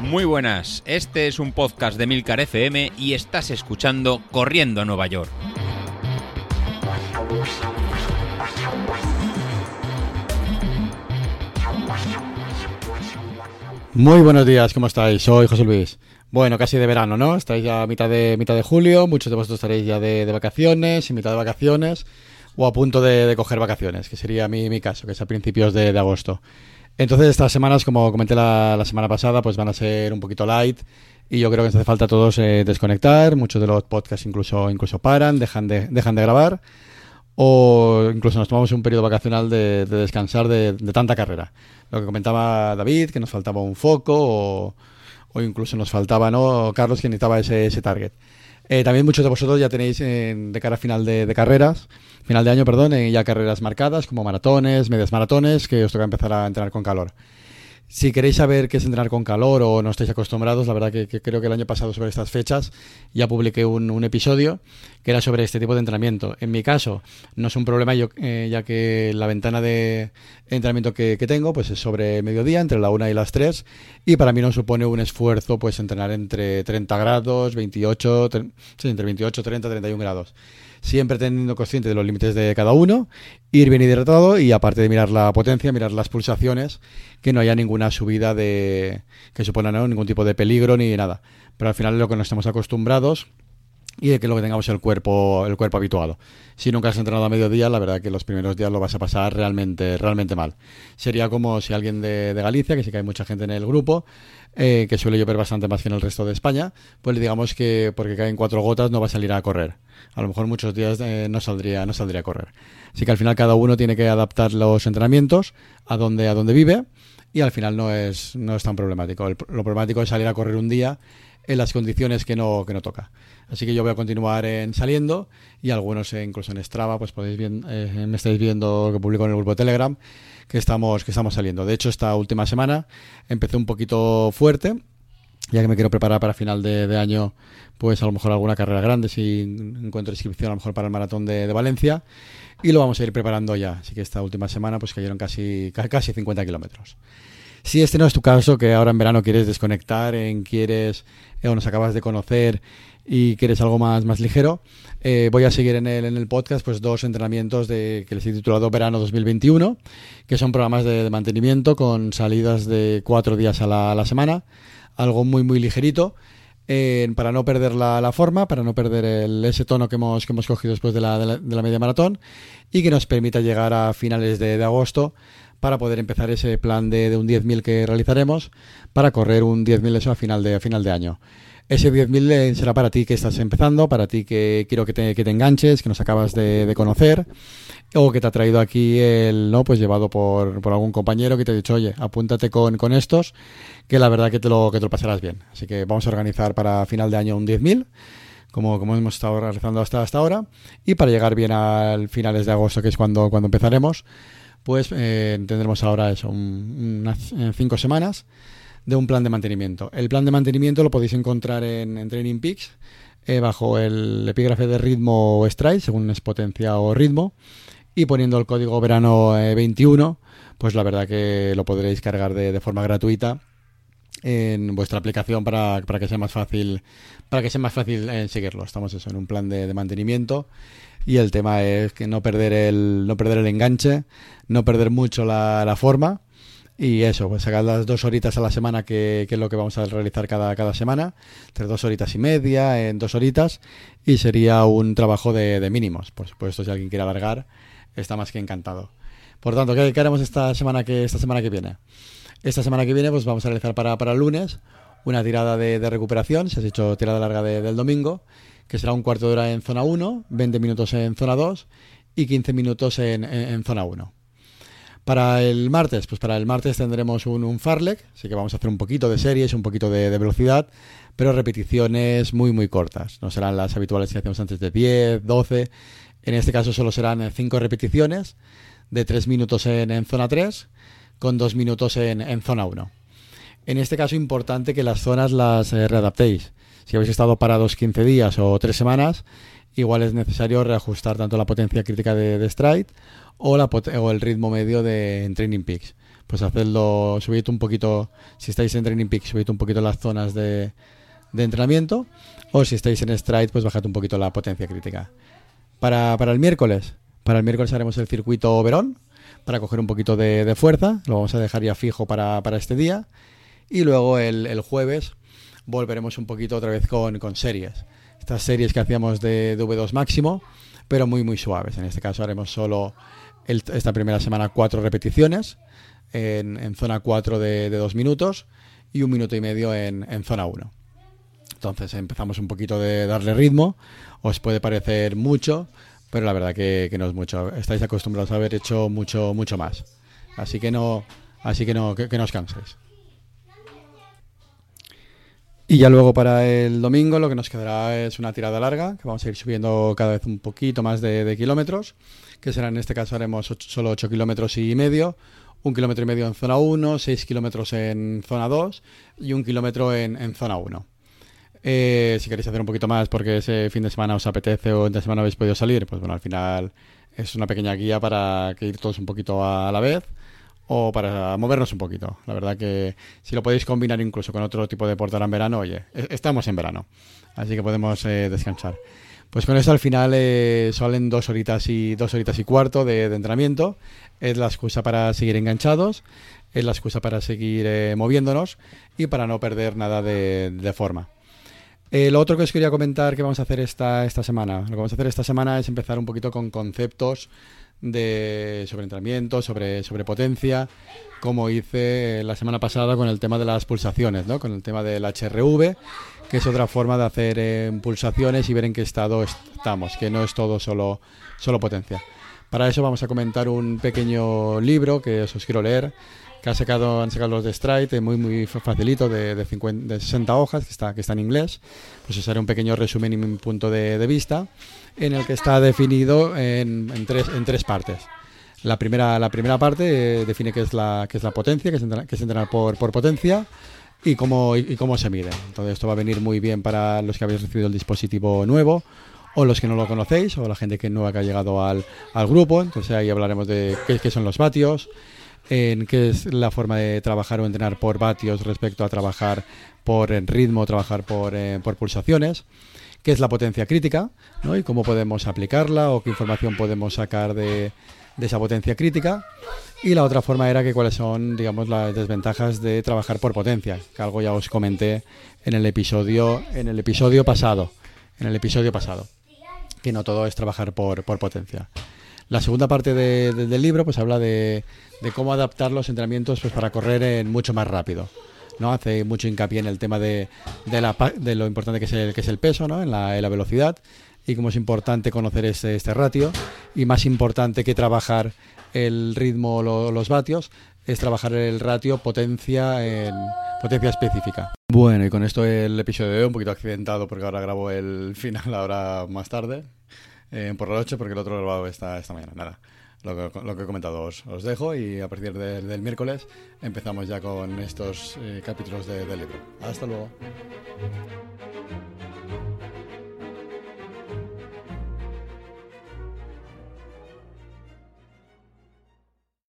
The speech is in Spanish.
Muy buenas, este es un podcast de Milcar FM y estás escuchando Corriendo a Nueva York. Muy buenos días, ¿cómo estáis? Soy José Luis. Bueno, casi de verano, ¿no? Estáis ya a mitad de, mitad de julio, muchos de vosotros estaréis ya de, vacaciones, y mitad de vacaciones, o a punto de, coger vacaciones, que sería mi, mi caso, que es a principios de agosto. Entonces estas semanas, como comenté la, semana pasada, pues van a ser un poquito light y yo creo que nos hace falta a todos eh, desconectar. Muchos de los podcasts incluso, incluso paran, dejan de, dejan de grabar o incluso nos tomamos un periodo vacacional de, descansar de, tanta carrera. Lo que comentaba David, que nos faltaba un foco o, incluso nos faltaba, ¿no? Carlos, que necesitaba ese, ese target. Eh, también muchos de vosotros ya tenéis de cara a final de, carreras, final de año, perdón, eh, ya carreras marcadas como maratones, medias maratones, que os toca empezar a entrenar con calor. Si queréis saber qué es entrenar con calor o no estáis acostumbrados, la verdad que, creo que el año pasado sobre estas fechas ya publiqué un, episodio que era sobre este tipo de entrenamiento. En mi caso no es un problema yo, eh, ya que la ventana de entrenamiento que, tengo pues es sobre mediodía, entre la 1 y las 3 y para mí no supone un esfuerzo pues entrenar entre 30 grados, 28, entre 28, 30, 31 grados siempre teniendo consciente de los límites de cada uno, ir bien hidratado y aparte de mirar la potencia, mirar las pulsaciones, que no haya ninguna subida de que suponga ningún tipo de peligro ni nada. Pero al final es lo que nos estamos acostumbrados y de que lo que tengamos el cuerpo el cuerpo habituado. Si nunca has entrenado a mediodía, la verdad que los primeros días lo vas a pasar realmente realmente mal. Sería como si alguien de, de Galicia, que sí que hay mucha gente en el grupo, eh, que suele llover bastante más que en el resto de España, pues le digamos que porque caen cuatro gotas no va a salir a correr. A lo mejor muchos días eh, no saldría no saldría a correr. Así que al final cada uno tiene que adaptar los entrenamientos a donde a donde vive y al final no es no es tan problemático. lo problemático es salir a correr un día en las condiciones que no que no toca. Así que yo voy a continuar en saliendo y algunos eh, incluso en Strava pues podéis bien, me estáis viendo que publico en el grupo de Telegram que estamos, que estamos saliendo. De hecho, esta última semana empecé un poquito fuerte, ya que me quiero preparar para final de, año, pues a lo mejor alguna carrera grande, si encuentro inscripción a lo mejor para el maratón de, Valencia, y lo vamos a ir preparando ya. Así que esta última semana pues cayeron casi, casi 50 kilómetros. Si este no es tu caso, que ahora en verano quieres desconectar, en quieres o nos acabas de conocer y quieres algo más, más ligero, eh, voy a seguir en el, en el podcast pues dos entrenamientos de, que les he titulado Verano 2021, que son programas de, mantenimiento con salidas de cuatro días a la, semana, algo muy muy ligerito. para no perder la, forma, para no perder el, ese tono que hemos, que hemos cogido después de la, de la, media maratón y que nos permita llegar a finales de, agosto para poder empezar ese plan de, de un 10.000 que realizaremos para correr un 10.000 eso a final de, a final de año. Ese 10.000 será para ti que estás empezando, para ti que quiero que te, que te enganches, que nos acabas de, conocer, o que te ha traído aquí el, ¿no? Pues llevado por, por algún compañero que te ha dicho, oye, apúntate con, con estos, que la verdad que te, lo, que te lo pasarás bien. Así que vamos a organizar para final de año un 10.000 como, como hemos estado realizando hasta, hasta ahora, y para llegar bien al finales de agosto, que es cuando, cuando empezaremos, pues eh, tendremos ahora eso, unas cinco semanas de un plan de mantenimiento. El plan de mantenimiento lo podéis encontrar en, Training Peaks eh, bajo el epígrafe de ritmo o stride, según es potencia o ritmo, y poniendo el código verano 21, eh, pues la verdad que lo podréis cargar de, forma gratuita en vuestra aplicación para, para, que sea más fácil para que sea más fácil eh, seguirlo. Estamos eso en un plan de, mantenimiento y el tema es que no perder el no perder el enganche, no perder mucho la, forma y eso, pues sacar las dos horitas a la semana, que, es lo que vamos a realizar cada, cada semana, entre dos horitas y media, en dos horitas, y sería un trabajo de, mínimos. Por supuesto, si alguien quiere alargar, está más que encantado. Por tanto, ¿qué, haremos esta semana que, esta semana que viene? Esta semana que viene, pues vamos a realizar para, para el lunes una tirada de, recuperación, si has hecho tirada larga del domingo, que será un cuarto de hora en zona 1, 20 minutos en zona 2 y 15 minutos en, en zona 1. Para el martes, pues para el martes tendremos un, un Farlek, así que vamos a hacer un poquito de series, un poquito de, velocidad, pero repeticiones muy muy cortas. No serán las habituales que hacemos antes de 10, 12. En este caso solo serán 5 repeticiones de 3 minutos en, zona 3 con 2 minutos en, zona 1. En este caso importante que las zonas las eh, readaptéis. Si habéis estado parados 15 días o 3 semanas, igual es necesario reajustar tanto la potencia crítica de, de stride o, la, el ritmo medio de Training Peaks. pues hacedlo, subid un poquito, si estáis en Training Peak, subid un poquito las zonas de, de entrenamiento, o si estáis en Stride, pues bajad un poquito la potencia crítica. Para el miércoles, para el miércoles haremos el circuito Verón, para coger un poquito de, fuerza, lo vamos a dejar ya fijo para, para este día, y luego el, el, jueves volveremos un poquito otra vez con, con series. Estas series que hacíamos de, de V2 máximo, pero muy muy suaves. En este caso haremos solo esta primera semana cuatro repeticiones en, zona 4 de, dos minutos y un minuto y medio en, zona 1. Entonces empezamos un poquito de darle ritmo. Os puede parecer mucho, pero la verdad que, no es mucho. Estáis acostumbrados a haber hecho mucho, mucho más. Así que no, así que no, que, no os canséis. Y ya luego para el domingo lo que nos quedará es una tirada larga, que vamos a ir subiendo cada vez un poquito más de, kilómetros, que será en este caso haremos solo 8 kilómetros y medio, un kilómetro y medio en zona 1, 6 kilómetros en zona 2 y un kilómetro en, zona 1. Eh, si queréis hacer un poquito más porque ese fin de semana os apetece o de semana habéis podido salir, pues bueno, al final es una pequeña guía para que ir todos un poquito a la vez o para movernos un poquito. La verdad que si lo podéis combinar incluso con otro tipo de deporte en verano, oye, e-, estamos en verano, así que podemos eh, descansar. Pues con eso al final eh, salen dos horitas y dos horitas y cuarto de, entrenamiento. Es la excusa para seguir enganchados, es la excusa para seguir eh, moviéndonos y para no perder nada de, forma. Eh, lo otro que os quería comentar que vamos a hacer esta, esta semana. Lo que vamos a hacer esta semana es empezar un poquito con conceptos de, sobre entrenamiento, sobre, potencia, como hice la semana pasada con el tema de las pulsaciones, ¿no? con el tema del HRV que es otra forma de hacer eh, pulsaciones y ver en qué estado estamos, que no es todo solo, solo potencia. Para eso vamos a comentar un pequeño libro que os quiero leer, que ha sacado, han sacado los de Stride, muy muy facilito, de, de, 50, de 60 hojas, que está, que está en inglés. Pues os haré un pequeño resumen y mi punto de, vista, en el que está definido en, en, tres, en tres partes. La primera, la primera parte eh, define qué es la, qué es la potencia, que es entrenar, que es entrenar por, por potencia y cómo, y cómo se mide. Entonces esto va a venir muy bien para los que habéis recibido el dispositivo nuevo o los que no lo conocéis o la gente que nueva que ha llegado al, al grupo. Entonces ahí hablaremos de qué, son los vatios, en qué es la forma de trabajar o entrenar por vatios respecto a trabajar por ritmo, trabajar por, eh, por pulsaciones, qué es la potencia crítica ¿no? y cómo podemos aplicarla o qué información podemos sacar de, de esa potencia crítica. Y la otra forma era que cuáles son, digamos, las desventajas de trabajar por potencia, que algo ya os comenté en el episodio, en el episodio pasado, en el episodio pasado, que no todo es trabajar por, por potencia. La segunda parte del libro pues habla de, de, cómo adaptar los entrenamientos pues, para correr en mucho más rápido. ¿no? Hace mucho hincapié en el tema de, de, la, de lo importante que es el, que es el peso, ¿no? en, la, velocidad y cómo es importante conocer este, este ratio y más importante que trabajar el ritmo o los vatios es trabajar el ratio potencia en potencia específica. Bueno, y con esto el episodio de hoy un poquito accidentado porque ahora grabo el final ahora más tarde, eh, por la noche, porque el otro grabado está esta mañana. Nada, lo que, lo que he comentado os, dejo y a partir del miércoles empezamos ya con estos eh, capítulos del libro. Hasta luego.